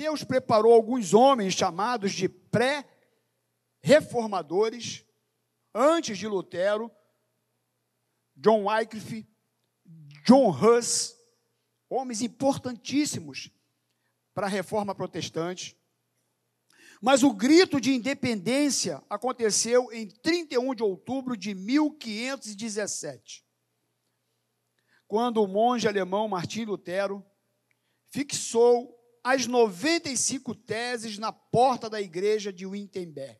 Deus preparou alguns homens chamados de pré-reformadores, antes de Lutero, John Wycliffe, John Huss, homens importantíssimos para a reforma protestante. Mas o grito de independência aconteceu em 31 de outubro de 1517, quando o monge alemão Martim Lutero fixou as 95 teses na porta da igreja de Wittenberg.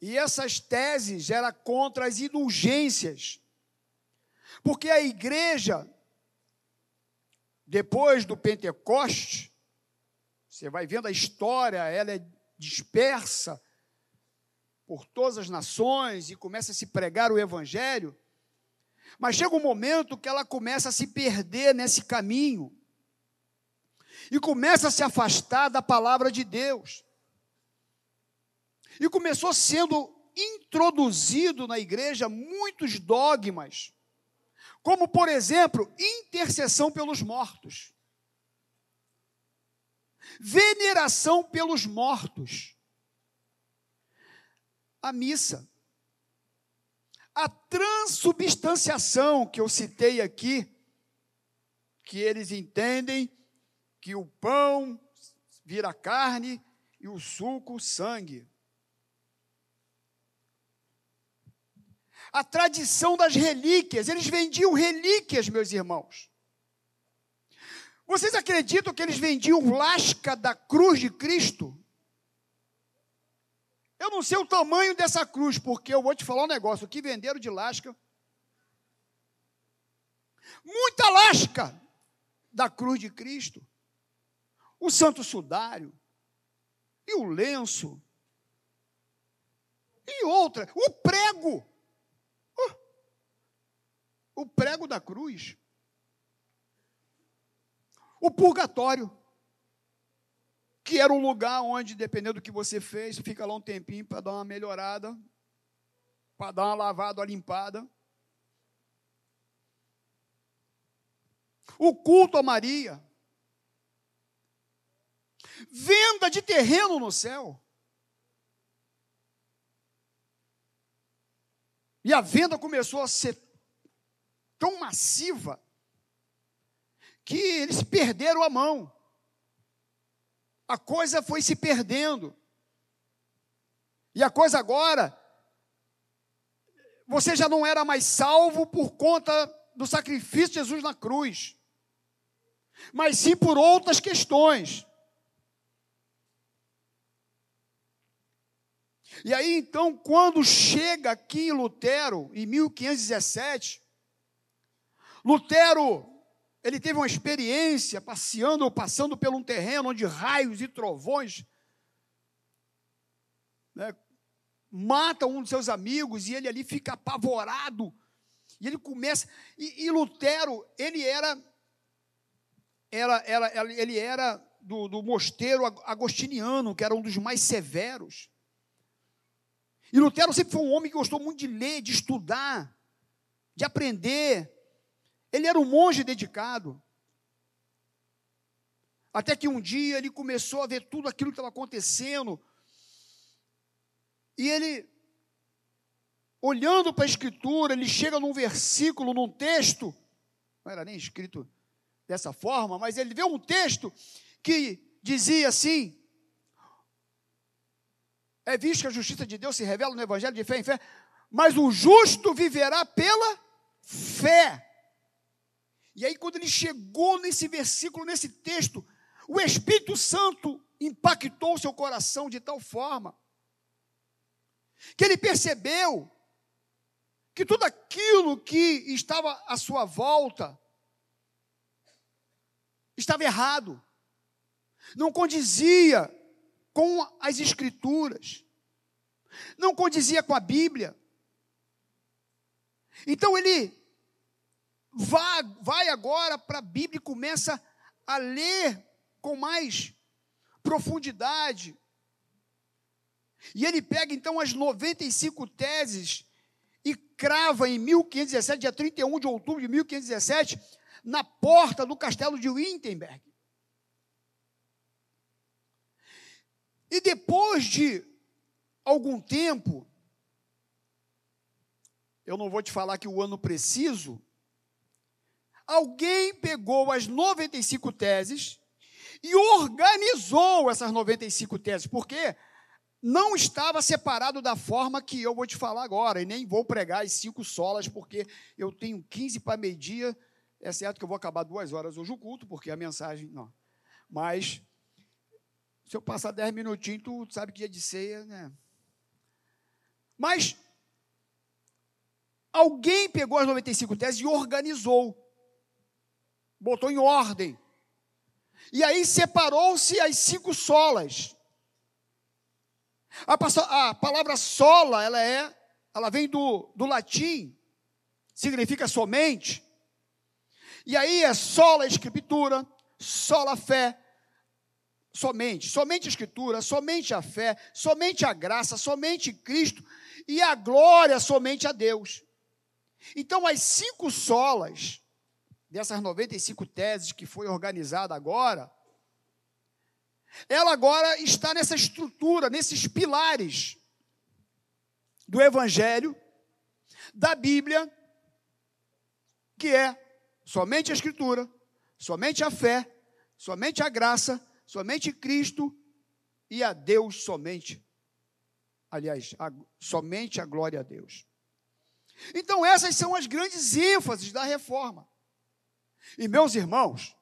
E essas teses eram contra as indulgências, porque a igreja, depois do Pentecoste, você vai vendo a história, ela é dispersa por todas as nações e começa a se pregar o evangelho. Mas chega um momento que ela começa a se perder nesse caminho e começa a se afastar da palavra de Deus. E começou sendo introduzido na igreja muitos dogmas, como, por exemplo, intercessão pelos mortos veneração pelos mortos, a missa, a transubstanciação que eu citei aqui, que eles entendem que o pão vira carne e o suco sangue. A tradição das relíquias, eles vendiam relíquias, meus irmãos. Vocês acreditam que eles vendiam lasca da cruz de Cristo? Eu não sei o tamanho dessa cruz, porque eu vou te falar um negócio: o que venderam de lasca? Muita lasca da cruz de Cristo. O santo sudário. E o lenço. E outra, o prego. Uh, o prego da cruz. O purgatório, que era um lugar onde, dependendo do que você fez, fica lá um tempinho para dar uma melhorada, para dar uma lavada, uma limpada. O culto a Maria. Venda de terreno no céu. E a venda começou a ser tão massiva que eles perderam a mão. A coisa foi se perdendo. E a coisa agora, você já não era mais salvo por conta do sacrifício de Jesus na cruz, mas sim por outras questões. E aí então, quando chega aqui Lutero, em 1517, Lutero ele teve uma experiência passeando ou passando por um terreno onde raios e trovões né, matam um dos seus amigos e ele ali fica apavorado. E ele começa. E, e Lutero, ele era, era, era, ele era do, do mosteiro agostiniano, que era um dos mais severos. E Lutero sempre foi um homem que gostou muito de ler, de estudar, de aprender. Ele era um monge dedicado. Até que um dia ele começou a ver tudo aquilo que estava acontecendo. E ele, olhando para a Escritura, ele chega num versículo, num texto, não era nem escrito dessa forma, mas ele vê um texto que dizia assim: É visto que a justiça de Deus se revela no Evangelho de fé em fé, mas o justo viverá pela fé. E aí, quando ele chegou nesse versículo, nesse texto, o Espírito Santo impactou seu coração de tal forma que ele percebeu que tudo aquilo que estava à sua volta estava errado, não condizia com as Escrituras, não condizia com a Bíblia. Então ele vai agora para a Bíblia e começa a ler com mais profundidade. E ele pega então as 95 teses e crava em 1517, dia 31 de outubro de 1517, na porta do castelo de Wittenberg. E depois de algum tempo, eu não vou te falar que o ano preciso, alguém pegou as 95 teses e organizou essas 95 teses, porque não estava separado da forma que eu vou te falar agora, e nem vou pregar as cinco solas, porque eu tenho 15 para meio-dia. É certo que eu vou acabar duas horas hoje o culto, porque a mensagem. Não. Mas, se eu passar 10 minutinhos, tu sabe que dia de ceia, né? Mas, alguém pegou as 95 teses e organizou, botou em ordem. E aí separou-se as cinco solas. A, palavra sola, ela é, ela vem do, do latim, significa somente. E aí é sola escritura, sola fé, somente, somente a escritura, somente a fé, somente a graça, somente Cristo e a glória somente a Deus. Então as cinco solas dessas 95 teses que foi organizada agora, ela agora está nessa estrutura, nesses pilares do Evangelho, da Bíblia, que é somente a Escritura, somente a fé, somente a graça, somente Cristo e a Deus somente. Aliás, a, somente a glória a Deus. Então, essas são as grandes ênfases da reforma. E, meus irmãos,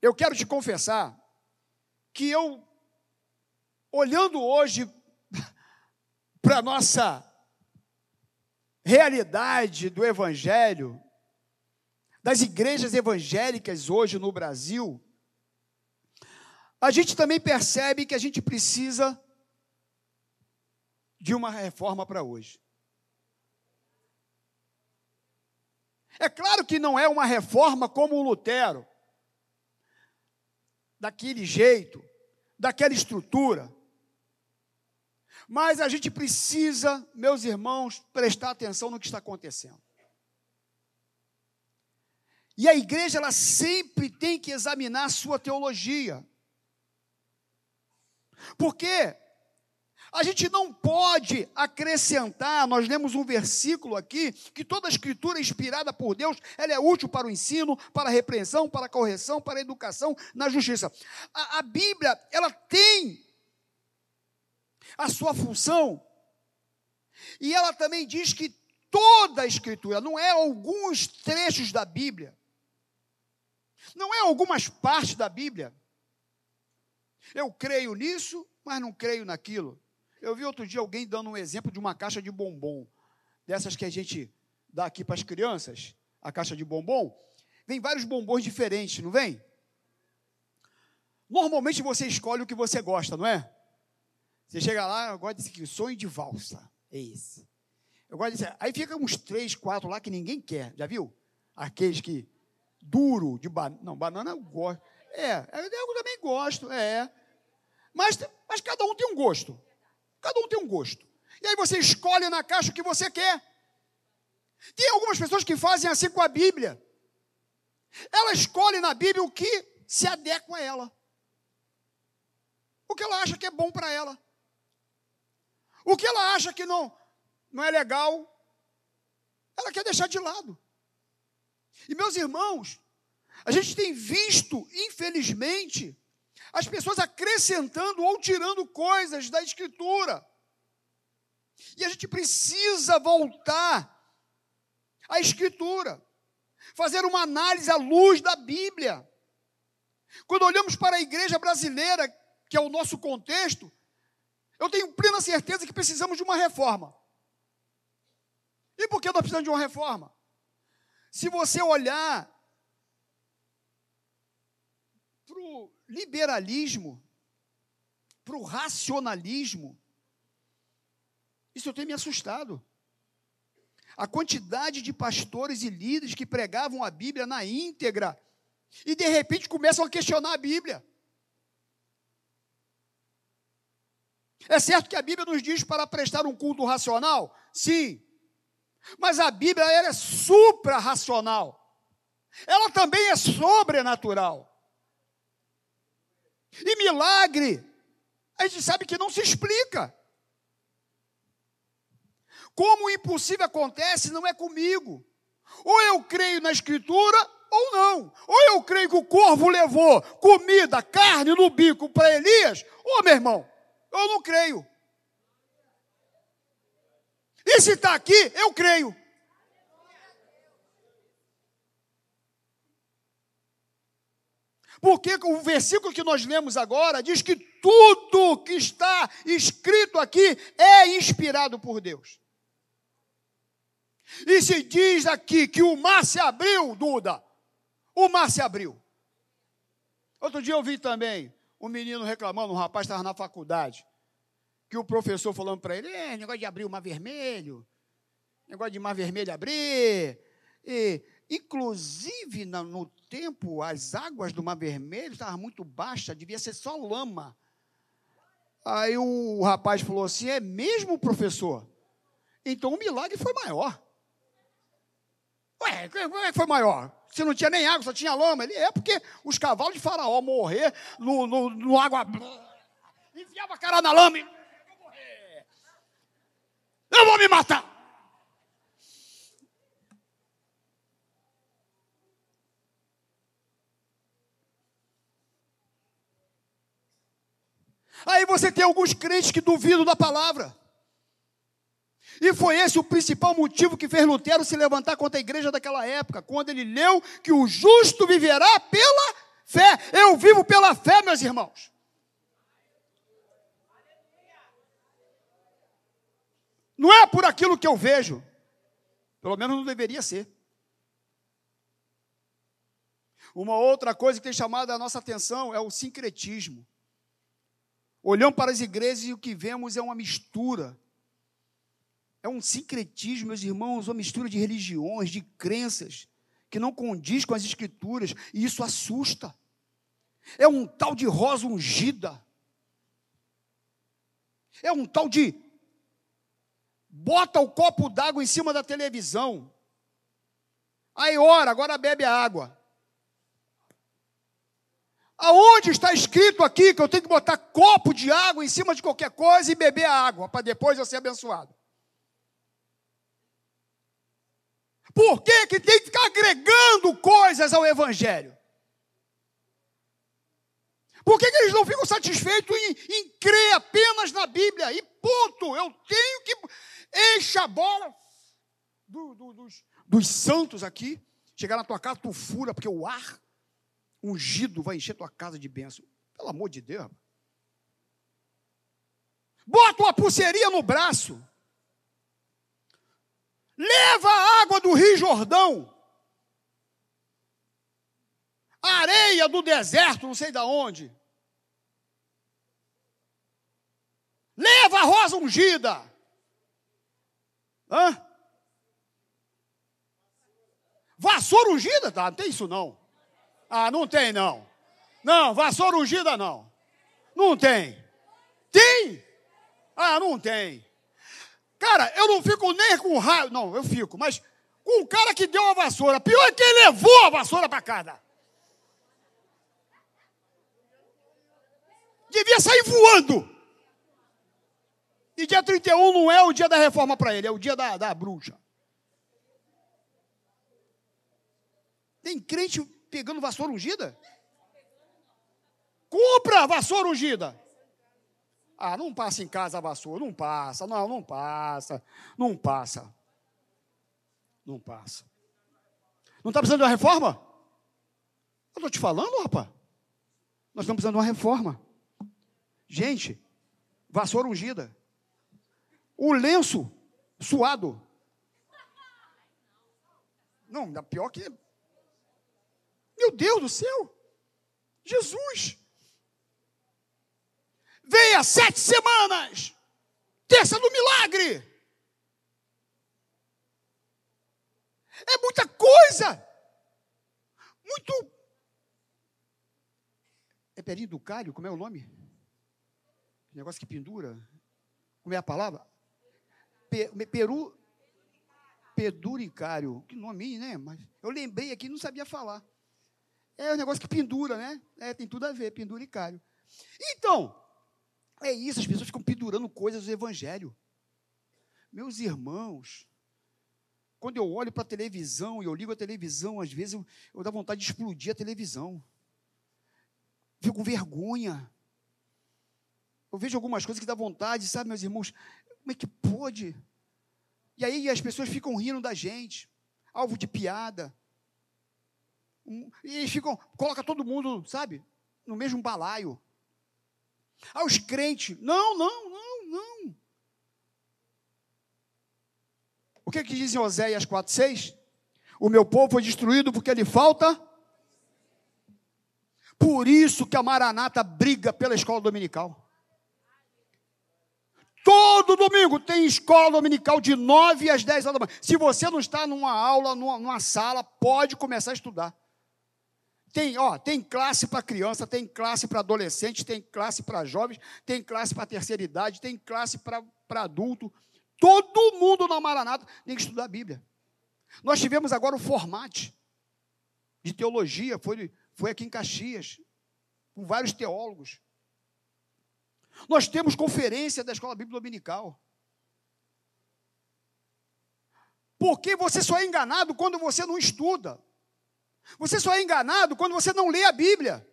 eu quero te confessar que eu, olhando hoje para a nossa realidade do Evangelho, das igrejas evangélicas hoje no Brasil, a gente também percebe que a gente precisa de uma reforma para hoje. É claro que não é uma reforma como o Lutero, daquele jeito, daquela estrutura. Mas a gente precisa, meus irmãos, prestar atenção no que está acontecendo. E a igreja, ela sempre tem que examinar a sua teologia. Porque a gente não pode acrescentar, nós lemos um versículo aqui, que toda escritura inspirada por Deus, ela é útil para o ensino, para a repreensão, para a correção, para a educação na justiça. A, a Bíblia, ela tem a sua função, e ela também diz que toda a escritura, não é alguns trechos da Bíblia, não é algumas partes da Bíblia. Eu creio nisso, mas não creio naquilo. Eu vi outro dia alguém dando um exemplo de uma caixa de bombom, dessas que a gente dá aqui para as crianças, a caixa de bombom. Vem vários bombons diferentes, não vem? Normalmente você escolhe o que você gosta, não é? Você chega lá, eu gosto desse aqui, sonho de valsa. É esse. Eu gosto desse. Aí fica uns três, quatro lá que ninguém quer. Já viu? Aqueles que. Duro, de banana. Não, banana eu gosto. É, eu também gosto, é. Mas, mas cada um tem um gosto. Cada um tem um gosto. E aí você escolhe na caixa o que você quer. Tem algumas pessoas que fazem assim com a Bíblia. Ela escolhe na Bíblia o que se adequa a ela. O que ela acha que é bom para ela. O que ela acha que não, não é legal, ela quer deixar de lado. E meus irmãos, a gente tem visto, infelizmente, as pessoas acrescentando ou tirando coisas da Escritura. E a gente precisa voltar à Escritura, fazer uma análise à luz da Bíblia. Quando olhamos para a igreja brasileira, que é o nosso contexto, eu tenho plena certeza que precisamos de uma reforma. E por que nós precisamos de uma reforma? Se você olhar para o liberalismo, para o racionalismo, isso tem me assustado. A quantidade de pastores e líderes que pregavam a Bíblia na íntegra e de repente começam a questionar a Bíblia. É certo que a Bíblia nos diz para prestar um culto racional? Sim. Mas a Bíblia é supra-racional. Ela também é sobrenatural. E milagre a gente sabe que não se explica. Como o impossível acontece, não é comigo. Ou eu creio na Escritura, ou não. Ou eu creio que o corvo levou comida, carne no bico para Elias, ou meu irmão, eu não creio. E se está aqui, eu creio. Porque o versículo que nós lemos agora diz que tudo que está escrito aqui é inspirado por Deus. E se diz aqui que o mar se abriu, Duda, o mar se abriu. Outro dia eu vi também um menino reclamando, um rapaz estava na faculdade, que o professor falando para ele, é, negócio de abrir o mar vermelho, negócio de mar vermelho abrir, e inclusive no tempo as águas do mar vermelho estavam muito baixas, devia ser só lama. Aí o rapaz falou assim, é mesmo, professor? Então o milagre foi maior. Ué, como é que foi maior? Se não tinha nem água, só tinha lama. Ele é porque os cavalos de faraó morrer no, no, no água. Enfiava a cara na lama e. Eu vou morrer. Eu vou me matar. Aí você tem alguns crentes que duvidam da palavra. E foi esse o principal motivo que fez Lutero se levantar contra a igreja daquela época, quando ele leu que o justo viverá pela fé. Eu vivo pela fé, meus irmãos. Não é por aquilo que eu vejo. Pelo menos não deveria ser. Uma outra coisa que tem chamado a nossa atenção é o sincretismo. Olhamos para as igrejas e o que vemos é uma mistura é um sincretismo, meus irmãos, uma mistura de religiões, de crenças, que não condiz com as escrituras, e isso assusta. É um tal de rosa ungida. É um tal de bota o copo d'água em cima da televisão. Aí ora, agora bebe a água. Aonde está escrito aqui que eu tenho que botar copo de água em cima de qualquer coisa e beber a água para depois eu ser abençoado? Por que, que tem que ficar agregando coisas ao Evangelho? Por que, que eles não ficam satisfeitos em, em, crer apenas na Bíblia? E ponto, eu tenho que encher a bola do, do, dos, dos santos aqui. Chegar na tua casa, tu fura, porque o ar ungido vai encher tua casa de bênção. Pelo amor de Deus. Bota uma pulseirinha no braço. Leva a água do Rio Jordão. Areia do deserto, não sei de onde. Leva a rosa ungida. Hã? Vassoura ungida? Tá, não tem isso não. Ah, não tem não. Não, vassoura ungida não. Não tem. Tem? Ah, não tem. Cara, eu não fico nem com raiva. Não, eu fico, mas com o cara que deu a vassoura. Pior é que ele levou a vassoura para casa. Devia sair voando. E dia 31 não é o dia da reforma para ele, é o dia da, da bruxa. Tem crente pegando vassoura ungida? Compra vassoura ungida. Ah, não passa em casa a vassoura, não passa, não, não passa, não passa. Não passa. Não está precisando de uma reforma? Eu estou te falando, rapaz. Nós estamos precisando de uma reforma. Gente, vassoura ungida. O lenço suado. Não, pior que. Meu Deus do céu! Jesus! Venha sete semanas. Terça do milagre. É muita coisa. Muito. É perinho do calho? Como é o nome? Negócio que pendura. Como é a palavra? peru. Peduricário. Que nome, né? Mas eu lembrei aqui, não sabia falar. É um negócio que pendura, né? É, tem tudo a ver, penduricário. Então, É isso, as pessoas ficam pendurando coisas do Evangelho. Meus irmãos, quando eu olho para a televisão e eu ligo a televisão, às vezes eu, eu dá vontade de explodir a televisão. Fico com vergonha. Eu vejo algumas coisas que dá vontade, sabe, meus irmãos? Como é que pode? E aí as pessoas ficam rindo da gente, alvo de piada. E eles ficam, coloca todo mundo, sabe, no mesmo balaio. Ah, os crentes, não, não, não, não. O que, que diz em Oséias 4,6? O meu povo foi destruído porque lhe falta. Por isso que a Maranata briga pela escola dominical. Todo domingo tem escola dominical de 9 às 10 horas da manhã. Se você não está numa aula, numa, numa sala, pode começar a estudar. Tem, ó, tem classe para criança, tem classe para adolescente, tem classe para jovens, tem classe para terceira idade, tem classe para adulto. Todo mundo na Maranata tem que estudar a Bíblia. Nós tivemos agora o formato de teologia, foi, foi aqui em Caxias, com vários teólogos. Nós temos conferência da Escola Bíblica Dominical. Porque você só é enganado quando você não estuda. Você só é enganado quando você não lê a Bíblia.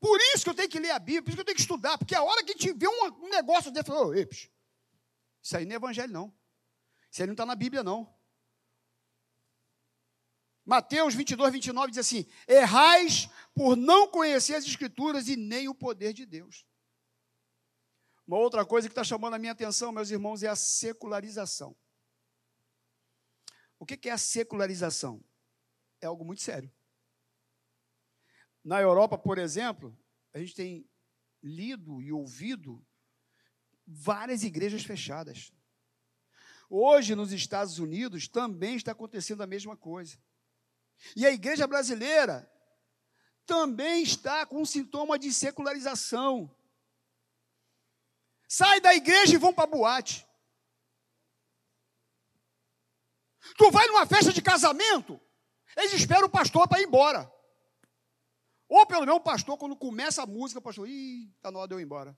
Por isso que eu tenho que ler a Bíblia, por isso que eu tenho que estudar, porque a hora que vê um, negócio desse, oh, isso aí não é evangelho, não. Isso aí não está na Bíblia, não. Mateus 22, 29 diz assim: Errais por não conhecer as Escrituras e nem o poder de Deus. Uma outra coisa que está chamando a minha atenção, meus irmãos, é a secularização. O que é a secularização? É algo muito sério. Na Europa, por exemplo, a gente tem lido e ouvido várias igrejas fechadas. Hoje, nos Estados Unidos, também está acontecendo a mesma coisa. E a igreja brasileira também está com um sintoma de secularização. Sai da igreja e vão para a boate. Tu vai numa festa de casamento, eles esperam o pastor para ir embora. Ou pelo menos o pastor, quando começa a música, o pastor, ih, está na hora de eu ir embora.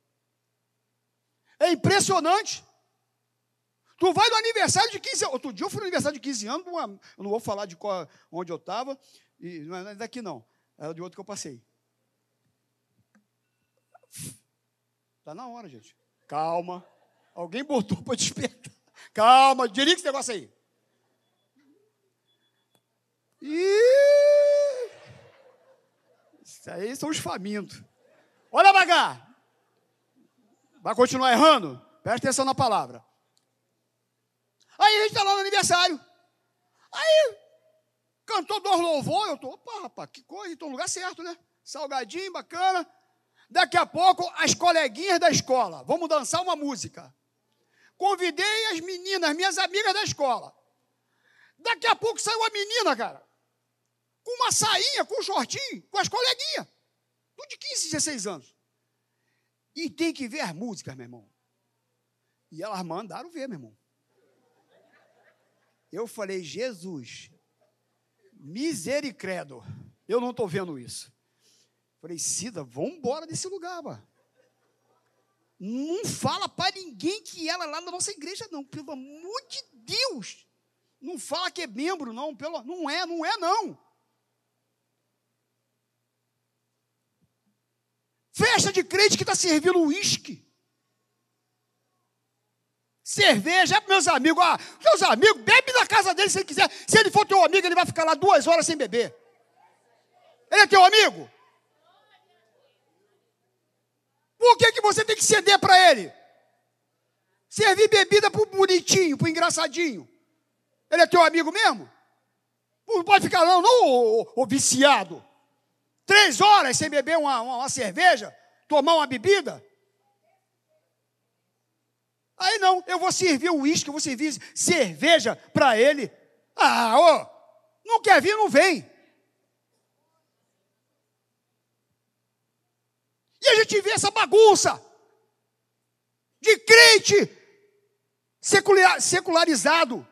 É impressionante. Tu vai no aniversário de 15 anos. Outro dia eu fui no aniversário de 15 anos, eu não vou falar de qual, onde eu estava, e não é daqui não, é de outro que eu passei. Está na hora, gente. Calma. Alguém botou para despertar. Calma, diria esse negócio aí. Ih! Isso aí são os famintos. Olha, Bagá. Vai continuar errando? Presta atenção na palavra. Aí a gente está lá no aniversário. Aí, cantou dois louvor, eu estou, opa, rapaz, que coisa, estou no lugar certo, né? Salgadinho, bacana. Daqui a pouco, as coleguinhas da escola, vamos dançar uma música. Convidei as meninas, minhas amigas da escola. Daqui a pouco saiu a menina, cara, com uma sainha, com um shortinho, com as coleguinhas. Tudo de 15, 16 anos. E tem que ver as músicas, meu irmão. E elas mandaram ver, meu irmão. Eu falei, Jesus, misericredo, eu não estou vendo isso. Falei, Cida, vamos embora desse lugar, pá. Não fala para ninguém que ela é lá da nossa igreja, não. Pelo amor de Deus. Não fala que é membro, não. Pelo, não é, não é, não. Festa de crente que está servindo uísque. Cerveja, é para meus amigos. Ah, meus amigos, bebe na casa dele se ele quiser. Se ele for teu amigo, ele vai ficar lá duas horas sem beber. Ele é teu amigo? Por que, que você tem que ceder para ele? Servir bebida para o bonitinho, para o engraçadinho. Ele é teu amigo mesmo? Não pode ficar não, não, ô, ô, ô viciado. Três horas sem beber uma, uma, uma cerveja, tomar uma bebida. Aí não, eu vou servir o uísque, eu vou servir cerveja para ele. Ah, ô, não quer vir, não vem. E a gente vê essa bagunça de crente secularizado.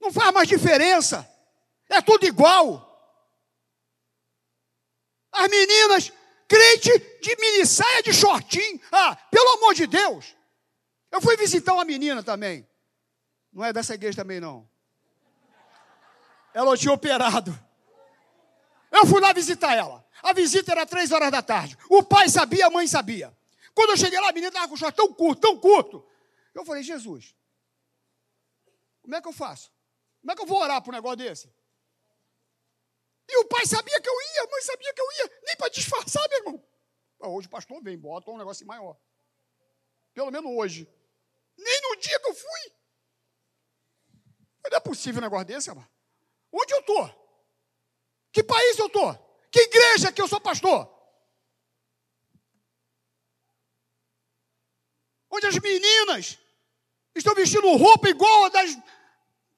Não faz mais diferença. É tudo igual. As meninas crente de mini saia de shortinho. Ah, pelo amor de Deus. Eu fui visitar uma menina também. Não é dessa igreja também, não. Ela tinha operado. Eu fui lá visitar ela. A visita era três horas da tarde. O pai sabia, a mãe sabia. Quando eu cheguei lá, a menina estava com o short tão curto, tão curto. Eu falei, Jesus, como é que eu faço? Como é que eu vou orar para um negócio desse? E o pai sabia que eu ia, a mãe sabia que eu ia, nem para disfarçar, meu irmão. Hoje o pastor vem, bota um negócio maior. Pelo menos hoje. Nem no dia que eu fui. Não é possível um negócio desse, amor. Onde eu estou? Que país eu estou? Que igreja que eu sou pastor? Onde as meninas estão vestindo roupa igual a das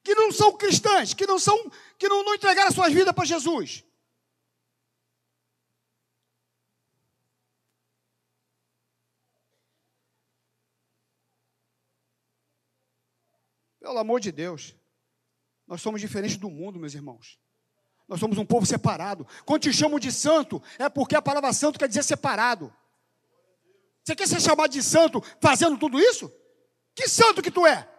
que não são cristãs, que não são, que não, não entregaram suas vidas para Jesus. Pelo amor de Deus, nós somos diferentes do mundo, meus irmãos. Nós somos um povo separado. Quando te chamam de santo, é porque a palavra santo quer dizer separado. Você quer ser chamado de santo fazendo tudo isso? Que santo que tu é?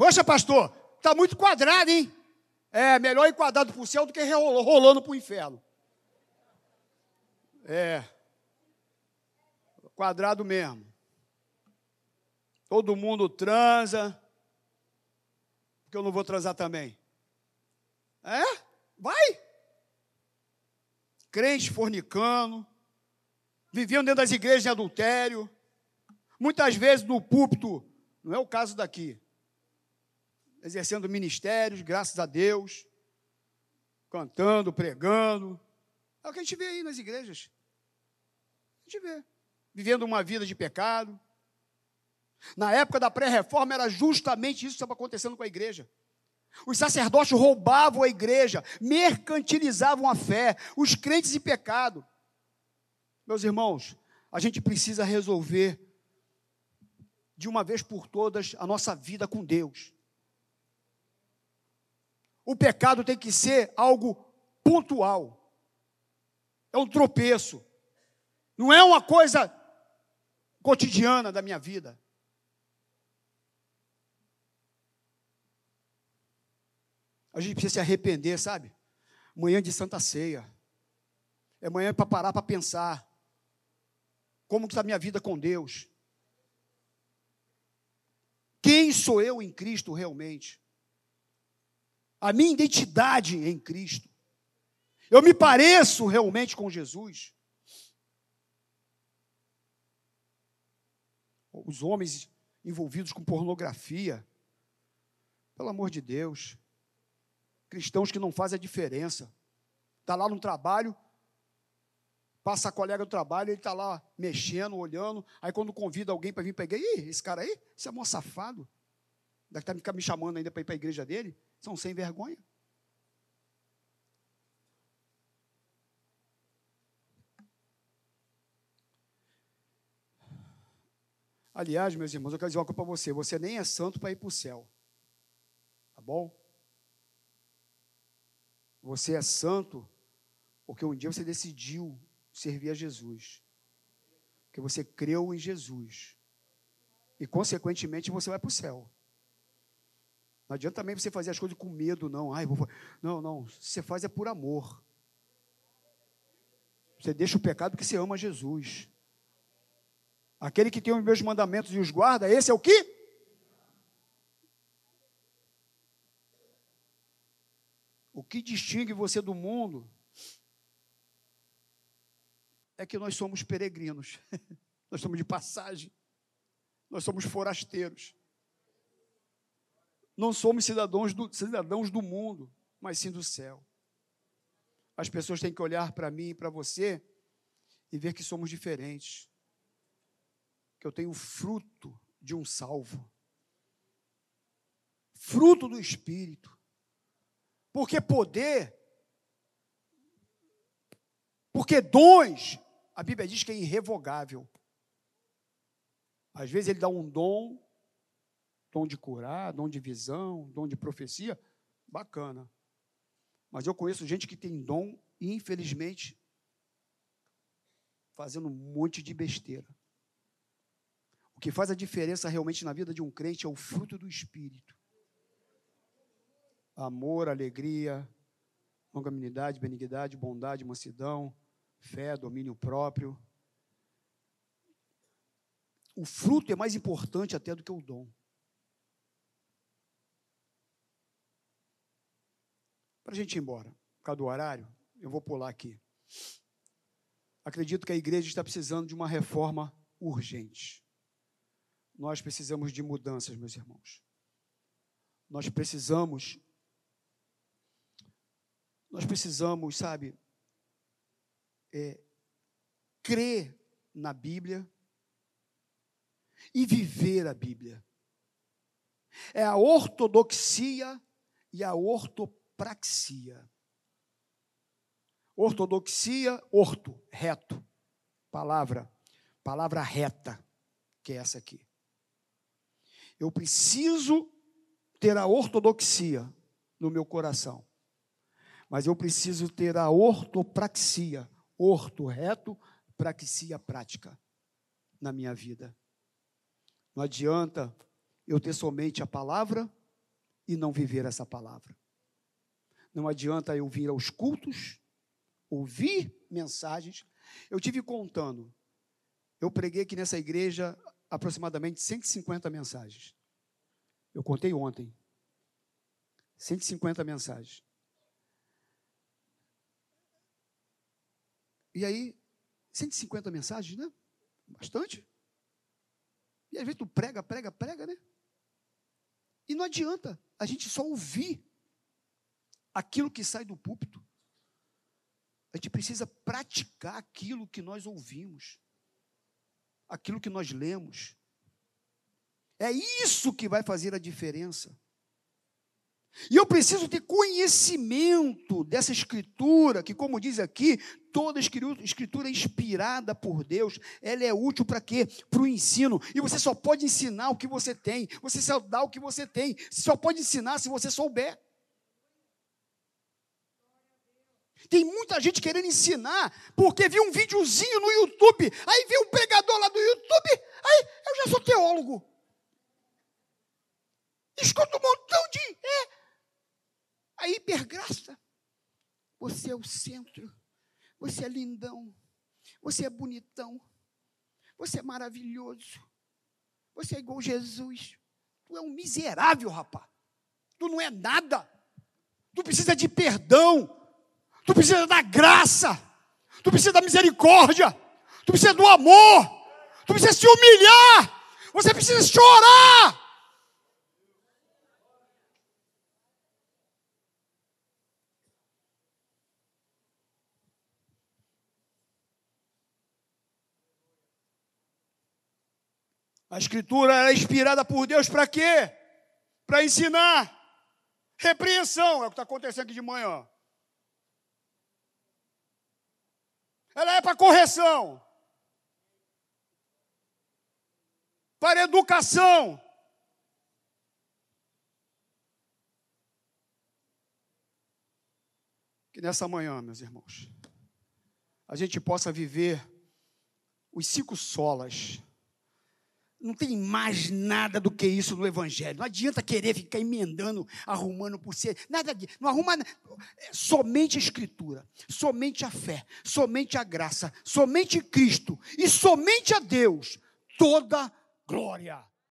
Poxa, pastor, está muito quadrado, hein? É melhor ir quadrado para o céu do que rolando para o inferno. É. Quadrado mesmo. Todo mundo transa. Porque eu não vou transar também. É? Vai. Crente fornicando. Viviam dentro das igrejas de adultério. Muitas vezes no púlpito, não é o caso daqui, exercendo ministérios, graças a Deus, cantando, pregando. É o que a gente vê aí nas igrejas. A gente vê. Vivendo uma vida de pecado. Na época da pré-reforma era justamente isso que estava acontecendo com a igreja. Os sacerdotes roubavam a igreja, mercantilizavam a fé, os crentes em pecado. Meus irmãos, a gente precisa resolver de uma vez por todas a nossa vida com Deus. O pecado tem que ser algo pontual. É um tropeço. Não é uma coisa cotidiana da minha vida. A gente precisa se arrepender, sabe? Manhã de Santa Ceia. É manhã para parar para pensar. Como está a minha vida com Deus? Quem sou eu em Cristo realmente? A minha identidade em Cristo. Eu me pareço realmente com Jesus. Os homens envolvidos com pornografia, pelo amor de Deus, cristãos que não fazem a diferença. Está lá no trabalho, passa a colega do trabalho, ele está lá mexendo, olhando, aí quando convida alguém para vir pegar, ih, esse cara aí, esse é mó safado, deve estar tá me chamando ainda para ir para a igreja dele. São sem vergonha. Aliás, meus irmãos, eu quero dizer uma coisa para você: você nem é santo para ir para o céu. Tá bom? Você é santo porque um dia você decidiu servir a Jesus. Porque você creu em Jesus. E, consequentemente, você vai para o céu. Não adianta também você fazer as coisas com medo, não. Ai, vou... Não, não. Você faz é por amor. Você deixa o pecado porque você ama Jesus. Aquele que tem os meus mandamentos e os guarda, esse é o que? O que distingue você do mundo é que nós somos peregrinos. nós somos de passagem. Nós somos forasteiros não somos cidadãos do, cidadãos do mundo, mas sim do céu. As pessoas têm que olhar para mim e para você e ver que somos diferentes. Que eu tenho fruto de um salvo. Fruto do Espírito. Porque poder, porque dons, a Bíblia diz que é irrevogável. Às vezes ele dá um dom dom de curar, dom de visão, dom de profecia, bacana. Mas eu conheço gente que tem dom e, infelizmente, fazendo um monte de besteira. O que faz a diferença realmente na vida de um crente é o fruto do Espírito: amor, alegria, longanimidade, benignidade, bondade, mansidão, fé, domínio próprio. O fruto é mais importante até do que o dom. Para a gente ir embora, por causa do horário, eu vou pular aqui. Acredito que a igreja está precisando de uma reforma urgente. Nós precisamos de mudanças, meus irmãos. Nós precisamos. Nós precisamos, sabe, é, crer na Bíblia e viver a Bíblia. É a ortodoxia e a ortopraxia. Ortodoxia, orto, reto. Palavra, palavra reta, que é essa aqui. Eu preciso ter a ortodoxia no meu coração. Mas eu preciso ter a ortopraxia, orto, reto, praxia prática na minha vida. Não adianta eu ter somente a palavra e não viver essa palavra. Não adianta eu vir aos cultos, ouvir mensagens. Eu tive contando. Eu preguei aqui nessa igreja aproximadamente 150 mensagens. Eu contei ontem. 150 mensagens. E aí, 150 mensagens, né? Bastante. E às vezes tu prega, prega, prega, né? E não adianta a gente só ouvir aquilo que sai do púlpito. A gente precisa praticar aquilo que nós ouvimos, aquilo que nós lemos. É isso que vai fazer a diferença. E eu preciso ter conhecimento dessa escritura, que, como diz aqui, toda escritura é inspirada por Deus, ela é útil para quê? Para o ensino. E você só pode ensinar o que você tem, você só dá o que você tem, você só pode ensinar se você souber. Tem muita gente querendo ensinar, porque viu um videozinho no YouTube, aí viu um pregador lá do YouTube, aí eu já sou teólogo. Escuta um montão de. É, a hipergraça. Você é o centro. Você é lindão. Você é bonitão. Você é maravilhoso. Você é igual Jesus. Tu é um miserável, rapaz. Tu não é nada. Tu precisa de perdão. Tu precisa da graça. Tu precisa da misericórdia. Tu precisa do amor. Tu precisa se humilhar. Você precisa chorar. A escritura é inspirada por Deus para quê? Para ensinar. Repreensão é o que está acontecendo aqui de manhã. Ela é para correção. Para educação. Que nessa manhã, meus irmãos, a gente possa viver os cinco solas não tem mais nada do que isso no Evangelho. Não adianta querer ficar emendando, arrumando por ser. Nada disso. Não arruma é somente a Escritura, somente a fé, somente a graça, somente Cristo e somente a Deus. Toda glória.